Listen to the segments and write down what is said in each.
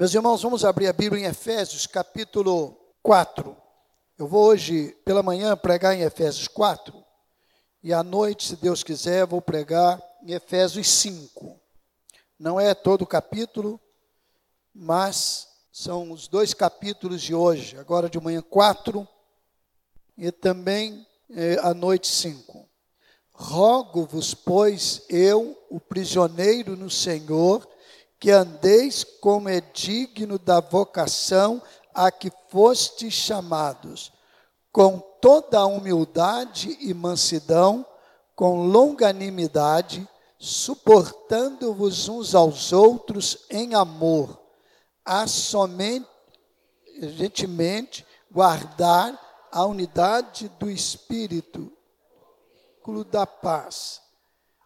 Meus irmãos, vamos abrir a Bíblia em Efésios, capítulo 4. Eu vou hoje, pela manhã, pregar em Efésios 4. E à noite, se Deus quiser, vou pregar em Efésios 5. Não é todo o capítulo, mas são os dois capítulos de hoje. Agora de manhã, 4 e também eh, à noite, 5. Rogo-vos, pois, eu, o prisioneiro no Senhor, que andeis como é digno da vocação a que fostes chamados, com toda a humildade e mansidão, com longanimidade, suportando-vos uns aos outros em amor, a somente guardar a unidade do Espírito, da paz.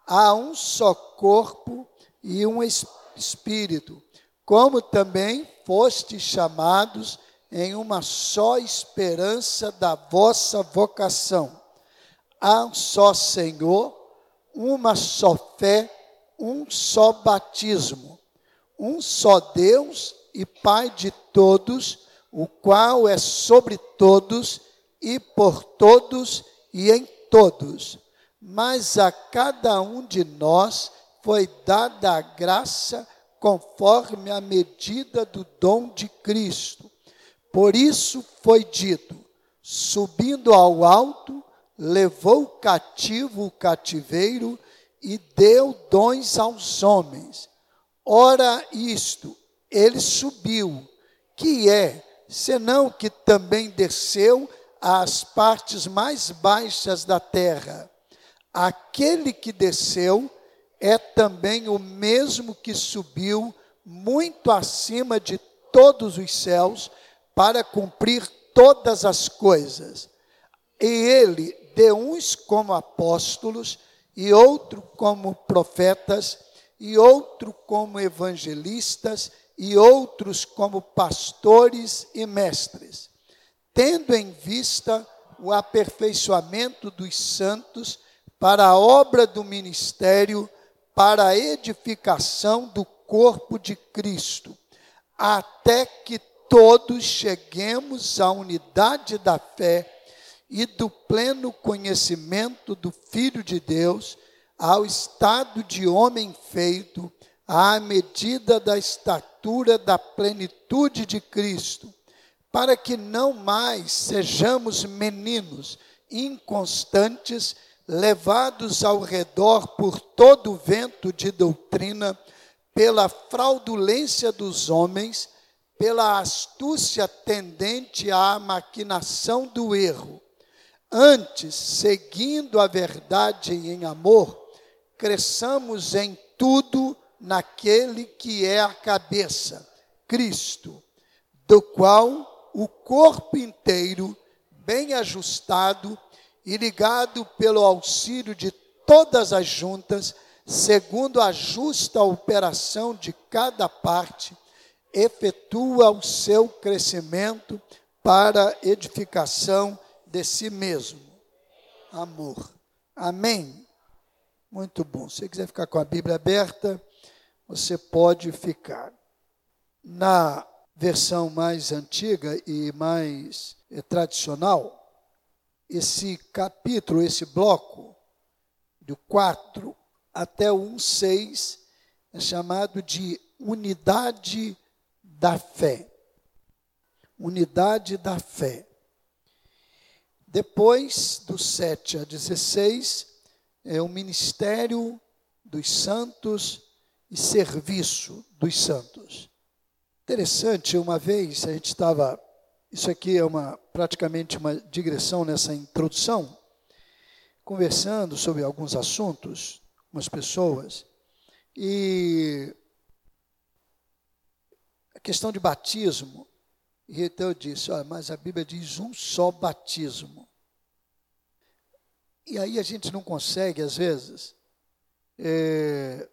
Há um só corpo e um Espírito Espírito, como também fostes chamados em uma só esperança da vossa vocação. Há um só Senhor, uma só fé, um só batismo, um só Deus e Pai de todos, o qual é sobre todos e por todos e em todos. Mas a cada um de nós foi dada a graça conforme a medida do dom de Cristo. Por isso foi dito: subindo ao alto, levou cativo o cativeiro e deu dons aos homens. Ora, isto, ele subiu, que é, senão que também desceu às partes mais baixas da terra. Aquele que desceu é também o mesmo que subiu muito acima de todos os céus para cumprir todas as coisas. E ele deu uns como apóstolos, e outro como profetas, e outro como evangelistas, e outros como pastores e mestres, tendo em vista o aperfeiçoamento dos santos para a obra do ministério para a edificação do corpo de Cristo, até que todos cheguemos à unidade da fé e do pleno conhecimento do Filho de Deus, ao estado de homem feito, à medida da estatura da plenitude de Cristo, para que não mais sejamos meninos inconstantes, levados ao redor por todo o vento de doutrina, pela fraudulência dos homens, pela astúcia tendente à maquinação do erro. Antes, seguindo a verdade em amor, cresçamos em tudo naquele que é a cabeça, Cristo, do qual o corpo inteiro, bem ajustado, e ligado pelo auxílio de todas as juntas, segundo a justa operação de cada parte, efetua o seu crescimento para edificação de si mesmo. Amor. Amém. Muito bom. Se você quiser ficar com a Bíblia aberta, você pode ficar. Na versão mais antiga e mais eh, tradicional, esse capítulo, esse bloco, do 4 até o 1, 6, é chamado de unidade da fé. Unidade da fé. Depois, do 7 a 16, é o ministério dos santos e serviço dos santos. Interessante, uma vez a gente estava isso aqui é uma praticamente uma digressão nessa introdução, conversando sobre alguns assuntos com as pessoas e a questão de batismo. E então eu disse, olha, mas a Bíblia diz um só batismo. E aí a gente não consegue, às vezes, é,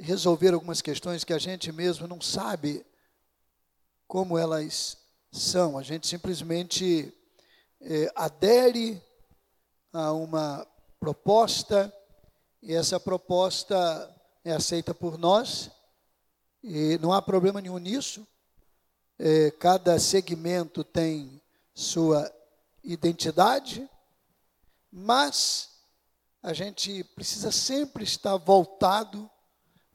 resolver algumas questões que a gente mesmo não sabe como elas são. A gente simplesmente é, adere a uma proposta e essa proposta é aceita por nós E não há problema nenhum nisso. É, cada segmento tem sua identidade, mas a gente precisa sempre estar voltado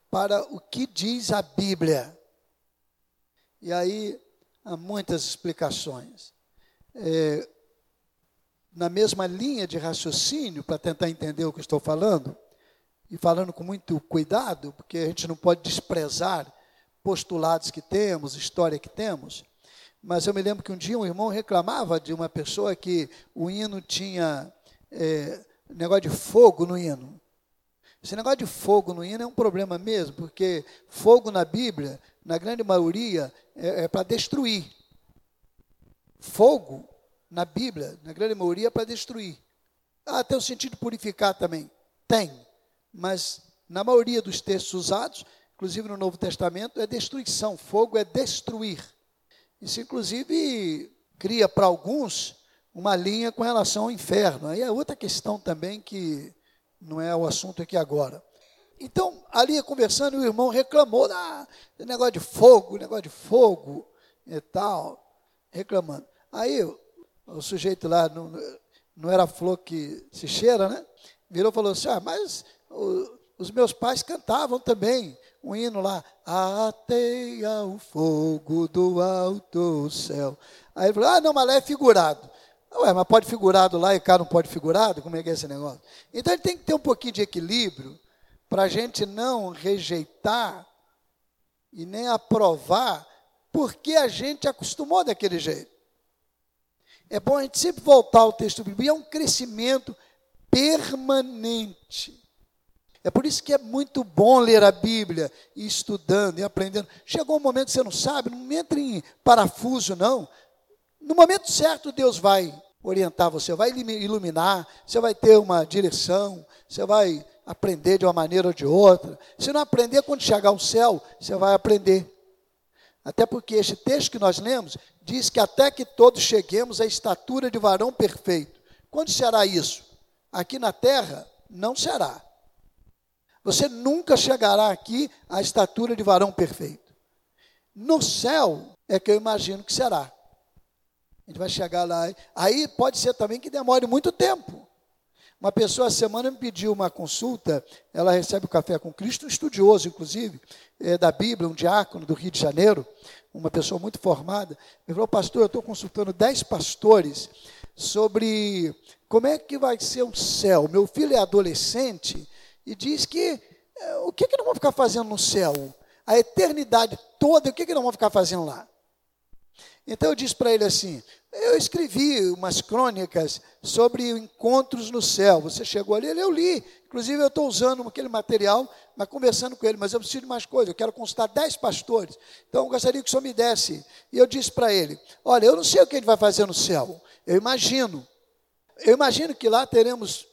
para o que diz a Bíblia. E aí há muitas explicações. É, na mesma linha de raciocínio, para tentar entender o que estou falando, e falando com muito cuidado, porque a gente não pode desprezar postulados que temos, história que temos. Mas eu me lembro que um dia um irmão reclamava de uma pessoa que o hino tinha é, negócio de fogo no hino. Esse negócio de fogo no hino é um problema mesmo, porque fogo na Bíblia, na grande maioria, é, é para destruir. Fogo na Bíblia, na grande maioria, é para destruir. Ah, tem o sentido purificar também. Tem. Mas na maioria dos textos usados, inclusive no Novo Testamento, é destruição. Fogo é destruir. Isso, inclusive, cria para alguns uma linha com relação ao inferno. Aí é outra questão também que não é o assunto aqui agora. Então, ali conversando, o irmão reclamou, ah, negócio de fogo, negócio de fogo e tal, reclamando. Aí o sujeito lá, não, não era flor que se cheira, né? Virou e falou assim: ah, mas o, os meus pais cantavam também um hino lá, ateia o fogo do alto céu. Aí ele falou: ah, não, mas lá é figurado. Ué, mas pode figurado lá e cá não pode figurado? Como é que é esse negócio? Então ele tem que ter um pouquinho de equilíbrio para a gente não rejeitar e nem aprovar porque a gente acostumou daquele jeito. É bom a gente sempre voltar ao texto bíblico, é um crescimento permanente. É por isso que é muito bom ler a Bíblia e estudando e aprendendo. Chegou um momento que você não sabe, não entre em parafuso, não. No momento certo, Deus vai orientar você, vai iluminar, você vai ter uma direção, você vai aprender de uma maneira ou de outra. Se não aprender, quando chegar ao céu, você vai aprender. Até porque este texto que nós lemos diz que até que todos cheguemos à estatura de varão perfeito. Quando será isso? Aqui na terra, não será. Você nunca chegará aqui à estatura de varão perfeito. No céu é que eu imagino que será. A gente vai chegar lá. Aí pode ser também que demore muito tempo. Uma pessoa, a semana, me pediu uma consulta. Ela recebe o Café com Cristo, um estudioso, inclusive, é, da Bíblia, um diácono do Rio de Janeiro, uma pessoa muito formada. Ele falou, pastor, eu estou consultando dez pastores sobre como é que vai ser o céu. Meu filho é adolescente e diz que é, o que, que nós vamos ficar fazendo no céu? A eternidade toda, o que, que nós vamos ficar fazendo lá? Então eu disse para ele assim: eu escrevi umas crônicas sobre encontros no céu. Você chegou ali, eu li. Inclusive, eu estou usando aquele material, mas conversando com ele, mas eu preciso de mais coisas. Eu quero consultar dez pastores. Então, eu gostaria que o senhor me desse. E eu disse para ele: Olha, eu não sei o que ele vai fazer no céu. Eu imagino. Eu imagino que lá teremos,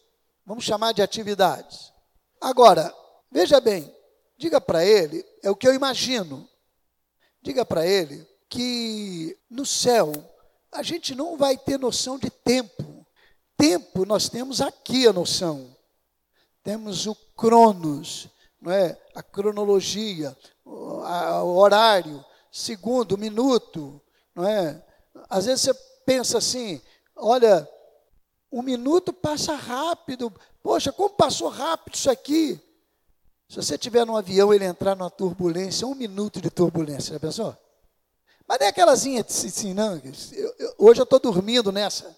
vamos chamar de atividades. Agora, veja bem, diga para ele, é o que eu imagino. Diga para ele que no céu a gente não vai ter noção de tempo. Tempo nós temos aqui a noção. Temos o cronos, não é? A cronologia, o, horário, segundo, minuto, não é? Às vezes você pensa assim, olha, um minuto passa rápido. Poxa, como passou rápido isso aqui? Se você estiver num avião ele entrar numa turbulência, um minuto de turbulência, já pensou? Mas nem aquelazinha assim, não. Eu, eu, hoje eu estou dormindo nessa.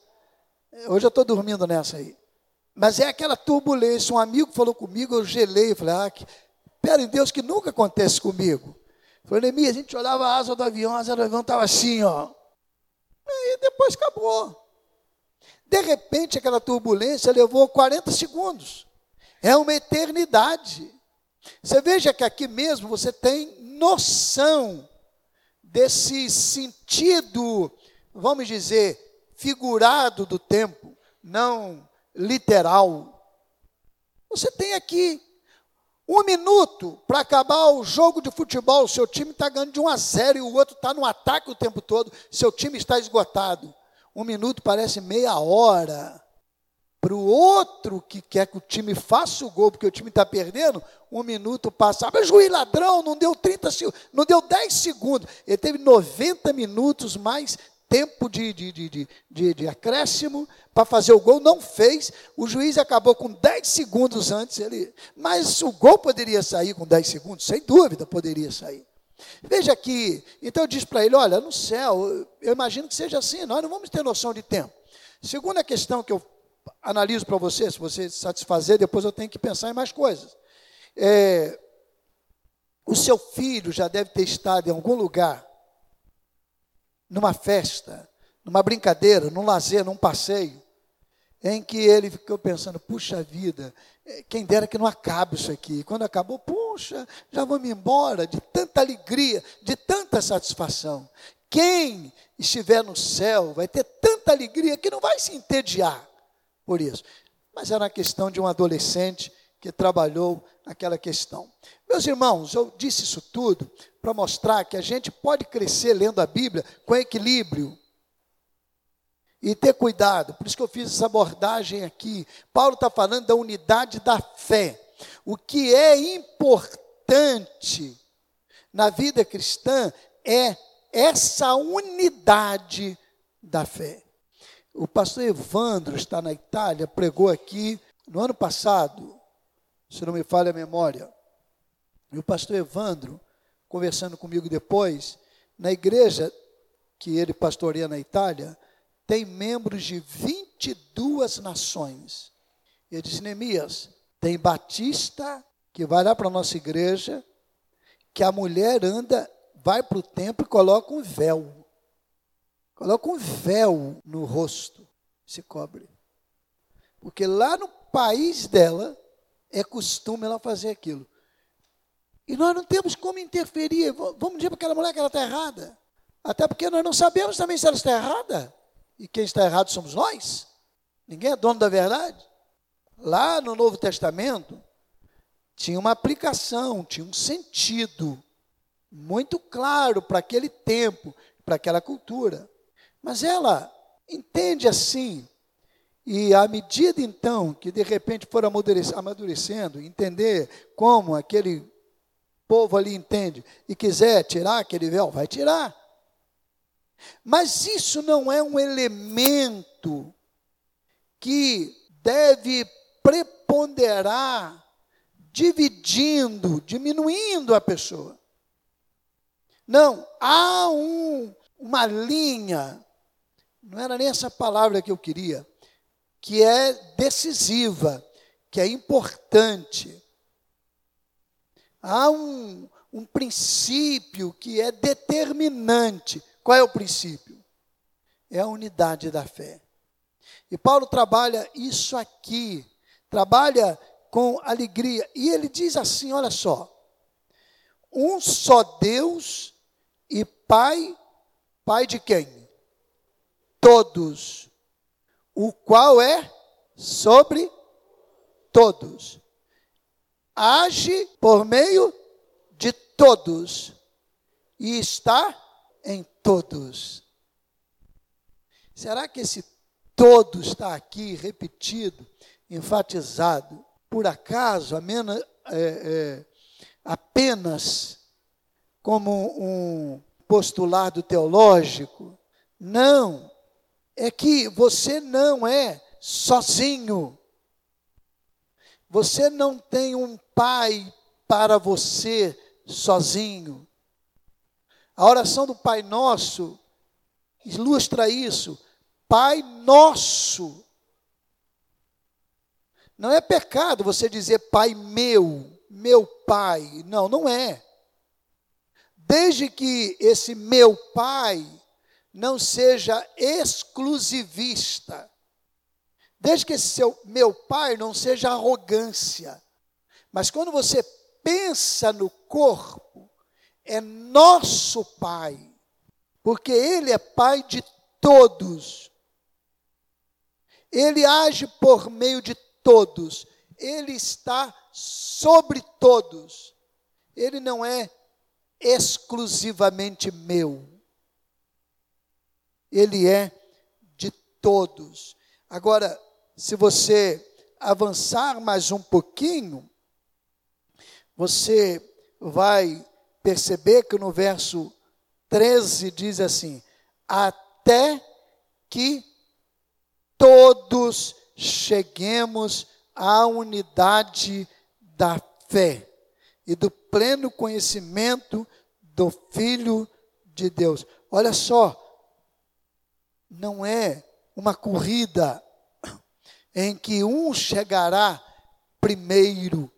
Hoje eu estou dormindo nessa aí. Mas é aquela turbulência. Um amigo falou comigo, eu gelei. Falei, ah, que, pera em Deus que nunca acontece comigo. Falei, Neemias, a gente olhava a asa do avião, a asa do avião estava assim, ó. E depois acabou. De repente, aquela turbulência levou 40 segundos. É uma eternidade. Você veja que aqui mesmo você tem noção desse sentido, vamos dizer, figurado do tempo, não literal. Você tem aqui um minuto para acabar o jogo de futebol, seu time está ganhando de 1 a 0 e o outro está no ataque o tempo todo, seu time está esgotado. Um minuto parece meia hora para o outro que quer que o time faça o gol, porque o time está perdendo, um minuto passa. Mas juiz ladrão, não deu 30 não deu 10 segundos. Ele teve 90 minutos mais tempo de, de, de, de, de acréscimo para fazer o gol, não fez. O juiz acabou com 10 segundos antes. Ele, mas o gol poderia sair com 10 segundos, sem dúvida poderia sair. Veja aqui, então eu disse para ele: olha, no céu, eu imagino que seja assim, nós não vamos ter noção de tempo. Segunda questão que eu analiso para você, se você satisfazer, depois eu tenho que pensar em mais coisas. É, o seu filho já deve ter estado em algum lugar, numa festa, numa brincadeira, num lazer, num passeio, em que ele ficou pensando: puxa vida, é, quem dera que não acabe isso aqui. Quando acabou, puxa, já vamos embora, de tanta alegria, de tanta satisfação. Quem estiver no céu vai ter tanta alegria que não vai se entediar por isso. Mas era uma questão de um adolescente que trabalhou aquela questão. Meus irmãos, eu disse isso tudo para mostrar que a gente pode crescer lendo a Bíblia com equilíbrio e ter cuidado. Por isso que eu fiz essa abordagem aqui. Paulo está falando da unidade da fé. O que é importante na vida cristã é essa unidade da fé. O pastor Evandro está na Itália, pregou aqui no ano passado, se não me falha a memória. E o pastor Evandro, conversando comigo depois, na igreja que ele pastoreia na Itália, tem membros de 22 nações. Ele disse: Neemias, tem batista que vai lá para a nossa igreja, que a mulher anda, vai para o templo e coloca um véu. Coloca um véu no rosto, se cobre. Porque lá no país dela é costume ela fazer aquilo. E nós não temos como interferir. Vamos dizer para aquela mulher que ela está errada. Até porque nós não sabemos também se ela está errada. E quem está errado somos nós. Ninguém é dono da verdade. Lá no Novo Testamento, tinha uma aplicação, tinha um sentido muito claro para aquele tempo, para aquela cultura. Mas ela entende assim, e à medida então que de repente for amadurecendo, entender como aquele povo ali entende, e quiser tirar aquele véu, vai tirar. Mas isso não é um elemento que deve preponderar, dividindo, diminuindo a pessoa. Não, há um, uma linha não era nem essa palavra que eu queria, que é decisiva, que é importante. Há um, um princípio que é determinante. Qual é o princípio? É a unidade da fé. E Paulo trabalha isso aqui, trabalha com alegria. E ele diz assim: olha só, um só Deus e Pai, Pai de quem? Todos, o qual é sobre todos. Age por meio de todos e está em todos. Será que esse todo está aqui repetido, enfatizado, por acaso, apenas, é, é, apenas como um postulado teológico? Não é que você não é sozinho. Você não tem um pai para você sozinho. A oração do Pai Nosso ilustra isso. Pai Nosso. Não é pecado você dizer Pai meu, meu Pai. Não, não é. Desde que esse meu Pai não seja exclusivista. Desde que seu meu pai não seja arrogância. Mas quando você pensa no corpo, é nosso pai. Porque ele é pai de todos. Ele age por meio de todos. Ele está sobre todos. Ele não é exclusivamente meu ele é de todos. Agora, se você avançar mais um pouquinho, você vai perceber que no verso 13 diz assim: até que todos cheguemos à unidade da fé e do pleno conhecimento do Filho de Deus. Olha só, não é uma corrida em que um chegará primeiro,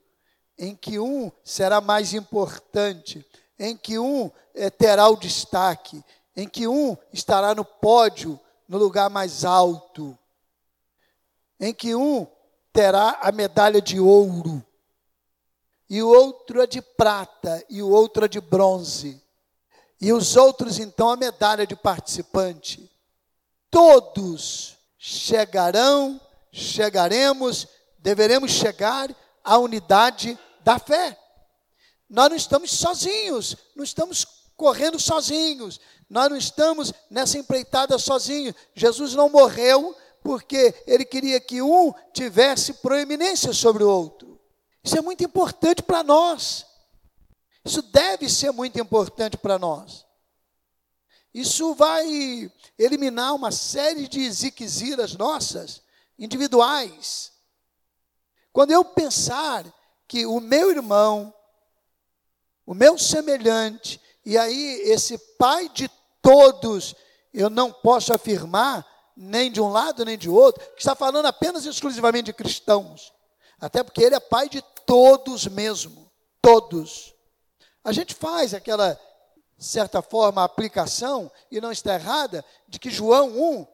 em que um será mais importante, em que um é, terá o destaque, em que um estará no pódio, no lugar mais alto, em que um terá a medalha de ouro, e o outro é de prata, e o outro é de bronze, e os outros então a medalha de participante. Todos chegarão, chegaremos, deveremos chegar à unidade da fé. Nós não estamos sozinhos, não estamos correndo sozinhos, nós não estamos nessa empreitada sozinhos. Jesus não morreu porque ele queria que um tivesse proeminência sobre o outro. Isso é muito importante para nós. Isso deve ser muito importante para nós. Isso vai eliminar uma série de ziquiziras nossas, individuais. Quando eu pensar que o meu irmão, o meu semelhante, e aí esse pai de todos, eu não posso afirmar, nem de um lado nem de outro, que está falando apenas e exclusivamente de cristãos. Até porque ele é pai de todos mesmo, todos. A gente faz aquela certa forma aplicação e não está errada de que João 1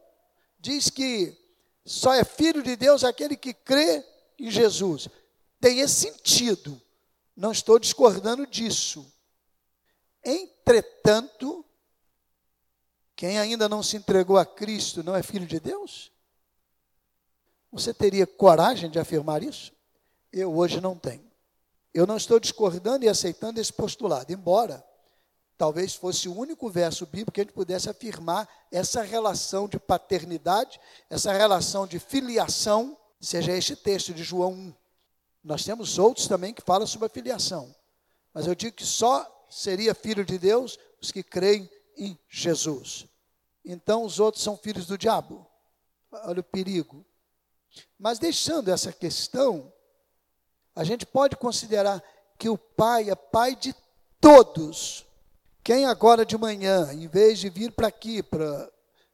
diz que só é filho de Deus aquele que crê em Jesus. Tem esse sentido. Não estou discordando disso. Entretanto, quem ainda não se entregou a Cristo não é filho de Deus? Você teria coragem de afirmar isso? Eu hoje não tenho. Eu não estou discordando e aceitando esse postulado, embora talvez fosse o único verso bíblico que a gente pudesse afirmar essa relação de paternidade, essa relação de filiação, seja este texto de João 1. Nós temos outros também que falam sobre a filiação, mas eu digo que só seria filho de Deus os que creem em Jesus. Então os outros são filhos do diabo. Olha o perigo. Mas deixando essa questão, a gente pode considerar que o Pai é Pai de todos. Quem agora de manhã, em vez de vir para aqui, para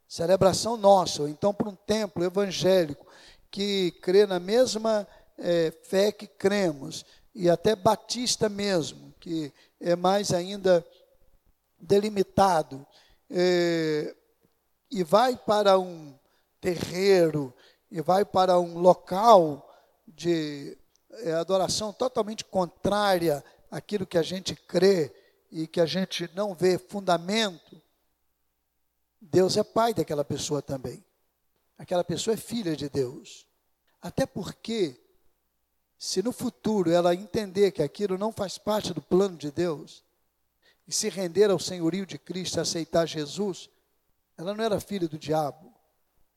celebração nossa, ou então para um templo evangélico, que crê na mesma é, fé que cremos, e até batista mesmo, que é mais ainda delimitado, é, e vai para um terreiro, e vai para um local de é, adoração totalmente contrária àquilo que a gente crê e que a gente não vê fundamento, Deus é pai daquela pessoa também. Aquela pessoa é filha de Deus. Até porque, se no futuro ela entender que aquilo não faz parte do plano de Deus, e se render ao senhorio de Cristo, aceitar Jesus, ela não era filha do diabo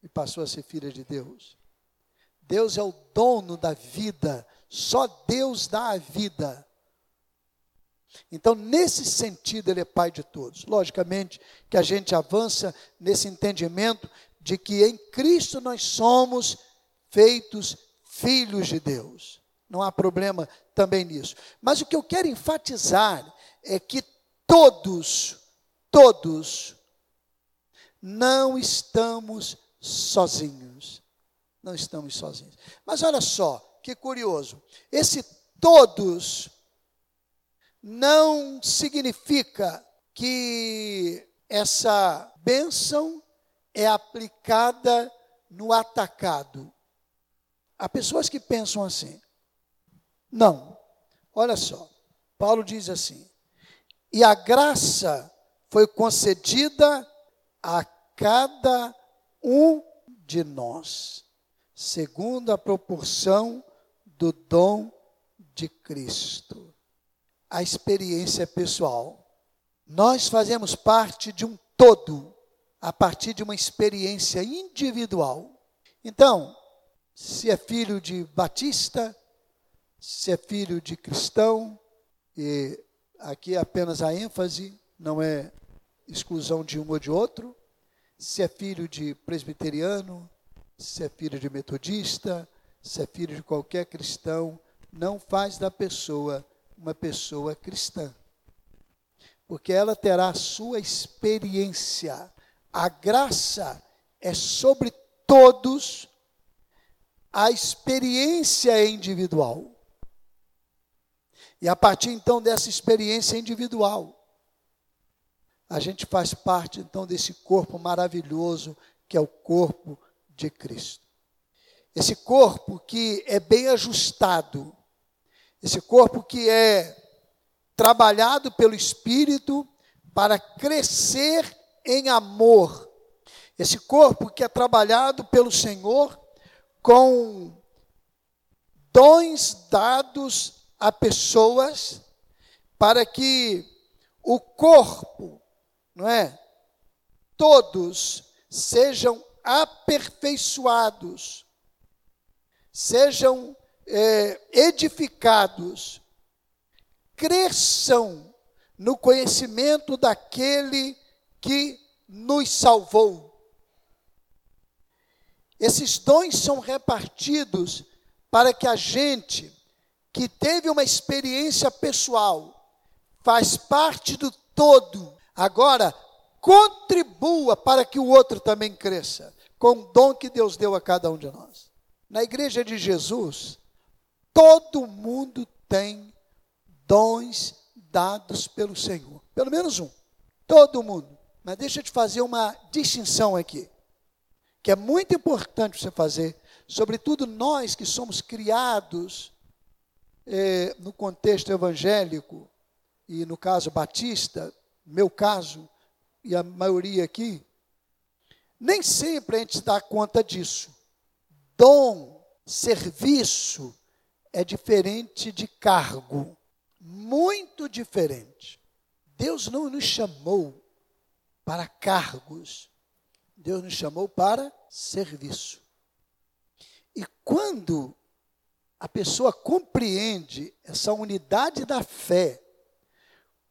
e passou a ser filha de Deus. Deus é o dono da vida, só Deus dá a vida. Então, nesse sentido, ele é pai de todos. Logicamente que a gente avança nesse entendimento de que em Cristo nós somos feitos filhos de Deus. Não há problema também nisso. Mas o que eu quero enfatizar é que todos, todos, não estamos sozinhos. Não estamos sozinhos. Mas olha só, que curioso. Esse todos não significa que essa bênção é aplicada no atacado. Há pessoas que pensam assim. Não. Olha só. Paulo diz assim: "E a graça foi concedida a cada um de nós, segundo a proporção do dom de Cristo. A experiência pessoal. Nós fazemos parte de um todo, a partir de uma experiência individual. Então, se é filho de batista, se é filho de cristão, e aqui é apenas a ênfase, não é exclusão de um ou de outro, se é filho de presbiteriano, se é filho de metodista, se é filho de qualquer cristão, não faz da pessoa uma pessoa cristã. Porque ela terá a sua experiência. A graça é sobre todos, a experiência é individual. E a partir então dessa experiência individual, a gente faz parte então desse corpo maravilhoso que é o corpo de Cristo. Esse corpo que é bem ajustado, esse corpo que é trabalhado pelo Espírito para crescer em amor. Esse corpo que é trabalhado pelo Senhor com dons dados a pessoas para que o corpo, não é? Todos sejam aperfeiçoados, sejam é, edificados, cresçam no conhecimento daquele que nos salvou. Esses dons são repartidos para que a gente que teve uma experiência pessoal, faz parte do todo, agora contribua para que o outro também cresça, com o dom que Deus deu a cada um de nós. Na igreja de Jesus, todo mundo tem dons dados pelo Senhor, pelo menos um, todo mundo. Mas deixa eu te fazer uma distinção aqui, que é muito importante você fazer, sobretudo nós que somos criados é, no contexto evangélico, e no caso batista, meu caso, e a maioria aqui, nem sempre a gente dá conta disso. Dom, serviço, é diferente de cargo. Muito diferente. Deus não nos chamou para cargos. Deus nos chamou para serviço. E quando a pessoa compreende essa unidade da fé,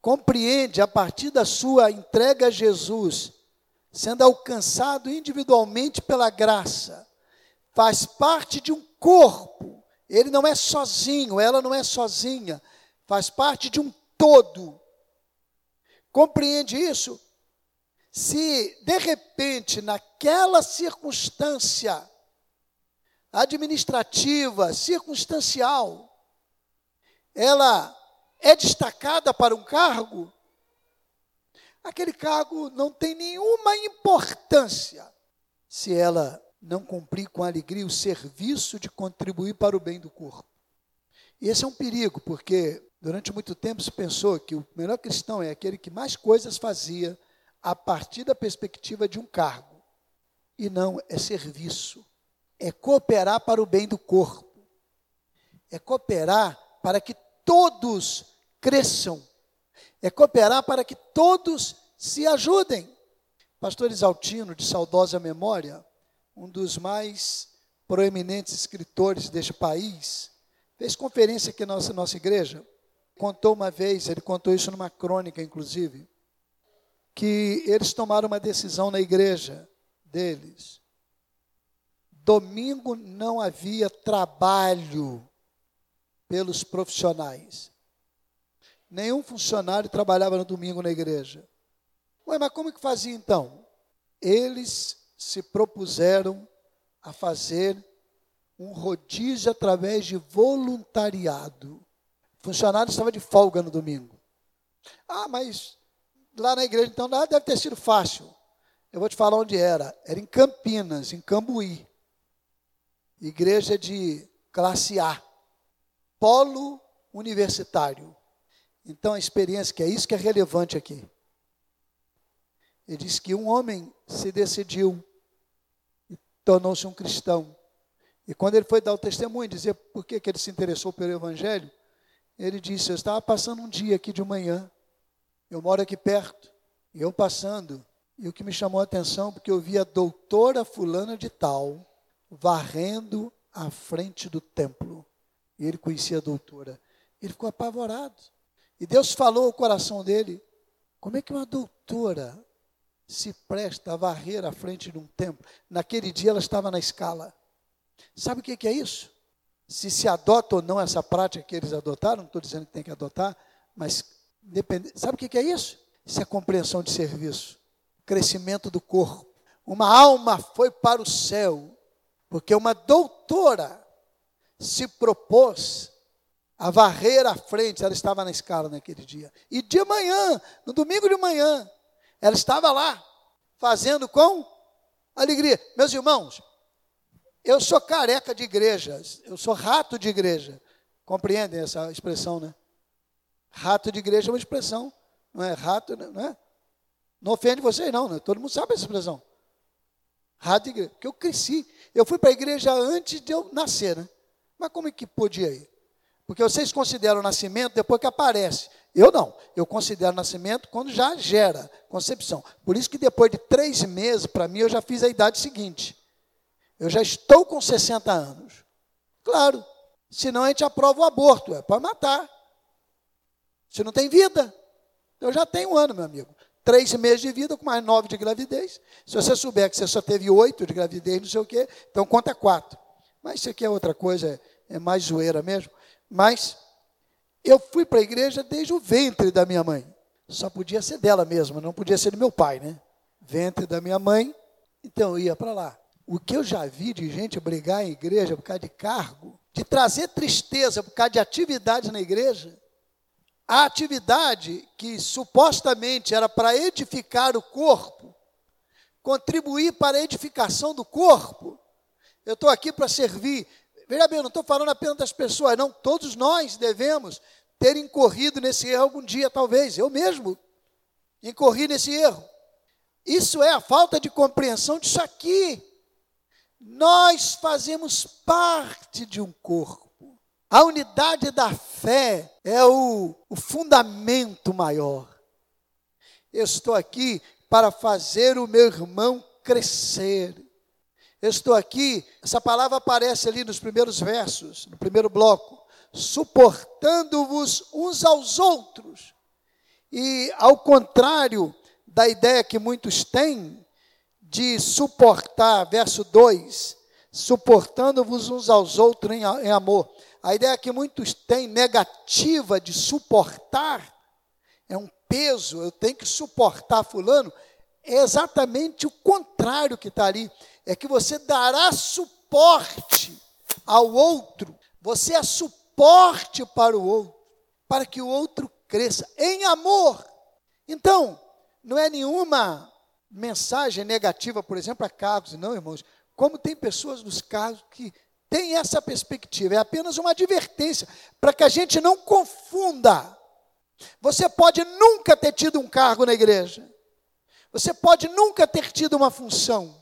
compreende a partir da sua entrega a Jesus, sendo alcançado individualmente pela graça, faz parte de um corpo, ele não é sozinho, ela não é sozinha, faz parte de um todo. Compreende isso? Se de repente, naquela circunstância, administrativa, circunstancial, ela é destacada para um cargo, aquele cargo não tem nenhuma importância se ela não cumprir com alegria o serviço de contribuir para o bem do corpo. E esse é um perigo, porque durante muito tempo se pensou que o melhor cristão é aquele que mais coisas fazia a partir da perspectiva de um cargo. E não, é serviço é cooperar para o bem do corpo, é cooperar para que todos cresçam, é cooperar para que todos se ajudem. Pastor Isaltino, de saudosa memória, um dos mais proeminentes escritores deste país, fez conferência aqui na nossa, nossa igreja. Contou uma vez, ele contou isso numa crônica, inclusive, que eles tomaram uma decisão na igreja deles Domingo não havia trabalho pelos profissionais. Nenhum funcionário trabalhava no domingo na igreja. Ué, mas como que fazia então? Eles se propuseram a fazer um rodízio através de voluntariado. O funcionário estava de folga no domingo. Ah, mas lá na igreja então nada deve ter sido fácil. Eu vou te falar onde era. Era em Campinas, em Cambuí igreja de classe A, polo universitário. Então a experiência, que é isso que é relevante aqui. Ele diz que um homem se decidiu tornou-se um cristão. E quando ele foi dar o testemunho, dizer por que, que ele se interessou pelo Evangelho, ele disse: Eu estava passando um dia aqui de manhã, eu moro aqui perto, e eu passando, e o que me chamou a atenção, porque eu vi a doutora Fulana de Tal, varrendo à frente do templo. E ele conhecia a doutora. Ele ficou apavorado. E Deus falou ao coração dele: como é que uma doutora se presta a varrer à frente de um templo? Naquele dia ela estava na escala. Sabe o que é isso? Se se adota ou não essa prática que eles adotaram, não estou dizendo que tem que adotar, mas depende, sabe o que é isso? Isso é compreensão de serviço, crescimento do corpo. Uma alma foi para o céu, porque uma doutora se propôs a varrer à frente, ela estava na escala naquele dia. E de manhã, no domingo de manhã, ela estava lá, fazendo com alegria. Meus irmãos, eu sou careca de igrejas, eu sou rato de igreja. Compreendem essa expressão, né? Rato de igreja é uma expressão, não é? Rato, não é? Não ofende vocês, não, né? todo mundo sabe essa expressão. Rato de igreja, porque eu cresci. Eu fui para a igreja antes de eu nascer, né? Mas como é que podia ir? Porque vocês consideram o nascimento depois que aparece. Eu não. Eu considero nascimento quando já gera concepção. Por isso que depois de três meses, para mim, eu já fiz a idade seguinte. Eu já estou com 60 anos. Claro, senão a gente aprova o aborto, é para matar. Se não tem vida, eu já tenho um ano, meu amigo. Três meses de vida com mais nove de gravidez. Se você souber que você só teve oito de gravidez, não sei o quê, então conta quatro. Mas isso aqui é outra coisa, é mais zoeira mesmo. Mas eu fui para a igreja desde o ventre da minha mãe. Só podia ser dela mesma, não podia ser do meu pai, né? Ventre da minha mãe, então eu ia para lá. O que eu já vi de gente brigar em igreja por causa de cargo, de trazer tristeza por causa de atividade na igreja, a atividade que supostamente era para edificar o corpo, contribuir para a edificação do corpo. Eu estou aqui para servir. Veja bem, eu não estou falando apenas das pessoas, não. Todos nós devemos ter incorrido nesse erro algum dia, talvez. Eu mesmo incorri nesse erro. Isso é a falta de compreensão disso aqui. Nós fazemos parte de um corpo. A unidade da fé é o, o fundamento maior. Eu estou aqui para fazer o meu irmão crescer. Eu estou aqui, essa palavra aparece ali nos primeiros versos, no primeiro bloco, suportando-vos uns aos outros. E ao contrário da ideia que muitos têm, de suportar, verso 2, suportando-vos uns aos outros em, em amor. A ideia que muitos têm negativa de suportar é um peso, eu tenho que suportar fulano, é exatamente o contrário que está ali. É que você dará suporte ao outro, você é suporte para o outro, para que o outro cresça em amor. Então, não é nenhuma mensagem negativa, por exemplo, a cargos, não, irmãos. Como tem pessoas nos cargos que têm essa perspectiva, é apenas uma advertência para que a gente não confunda. Você pode nunca ter tido um cargo na igreja, você pode nunca ter tido uma função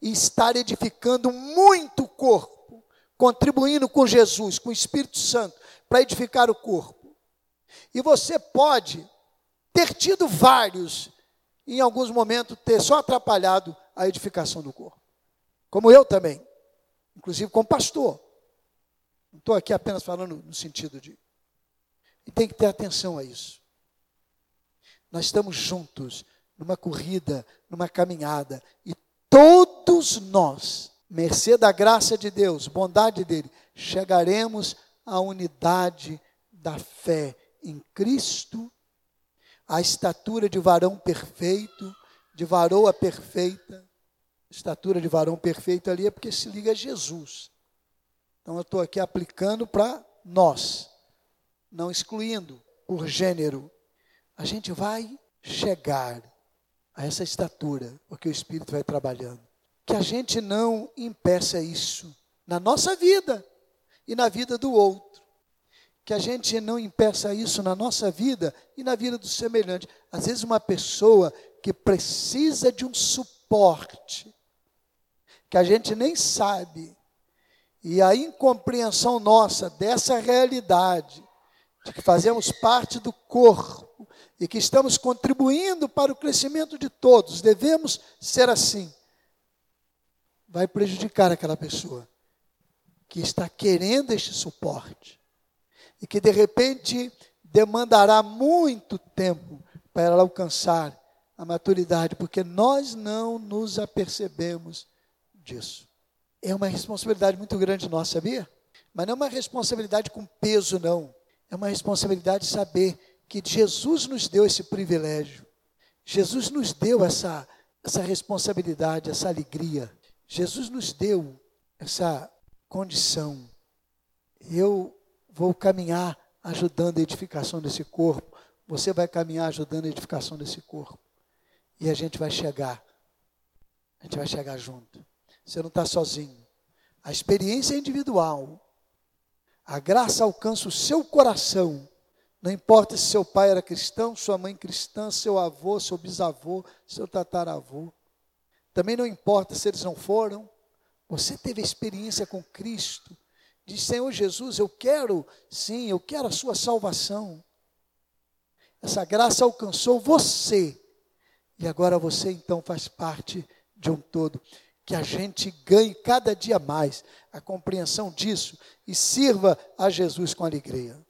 e estar edificando muito o corpo, contribuindo com Jesus, com o Espírito Santo, para edificar o corpo. E você pode ter tido vários em alguns momentos, ter só atrapalhado a edificação do corpo. Como eu também, inclusive como pastor. Não estou aqui apenas falando no sentido de. E tem que ter atenção a isso. Nós estamos juntos numa corrida, numa caminhada, e todos nós, mercê da graça de Deus, bondade dele, chegaremos à unidade da fé em Cristo a estatura de varão perfeito, de varoa perfeita. Estatura de varão perfeito ali é porque se liga a Jesus. Então eu estou aqui aplicando para nós, não excluindo por gênero. A gente vai chegar a essa estatura, porque o Espírito vai trabalhando. Que a gente não impeça isso na nossa vida e na vida do outro que a gente não impeça isso na nossa vida e na vida do semelhante. Às vezes, uma pessoa que precisa de um suporte, que a gente nem sabe, e a incompreensão nossa dessa realidade, de que fazemos parte do corpo e que estamos contribuindo para o crescimento de todos, devemos ser assim, vai prejudicar aquela pessoa. que está querendo este suporte e que de repente demandará muito tempo para ela alcançar a maturidade, porque nós não nos apercebemos disso. É uma responsabilidade muito grande nossa, sabia? Mas não é uma responsabilidade com peso, não. É uma responsabilidade de saber que Jesus nos deu esse privilégio. Jesus nos deu essa, essa responsabilidade, essa alegria. Jesus nos deu essa condição. Eu vou caminhar ajudando a edificação desse corpo. Você vai caminhar ajudando a edificação desse corpo. E a gente vai chegar. A gente vai chegar junto. Você não está sozinho. A experiência é individual. A graça alcança o seu coração. Não importa se seu pai era cristão, sua mãe cristã, seu avô, seu bisavô, seu tataravô. Também não importa se eles não foram. Você teve experiência com Cristo. Diz, Senhor Jesus, eu quero, sim, eu quero a sua salvação. Essa graça alcançou você. E agora você então faz parte de um todo. Que a gente ganhe cada dia mais a compreensão disso e sirva a Jesus com alegria.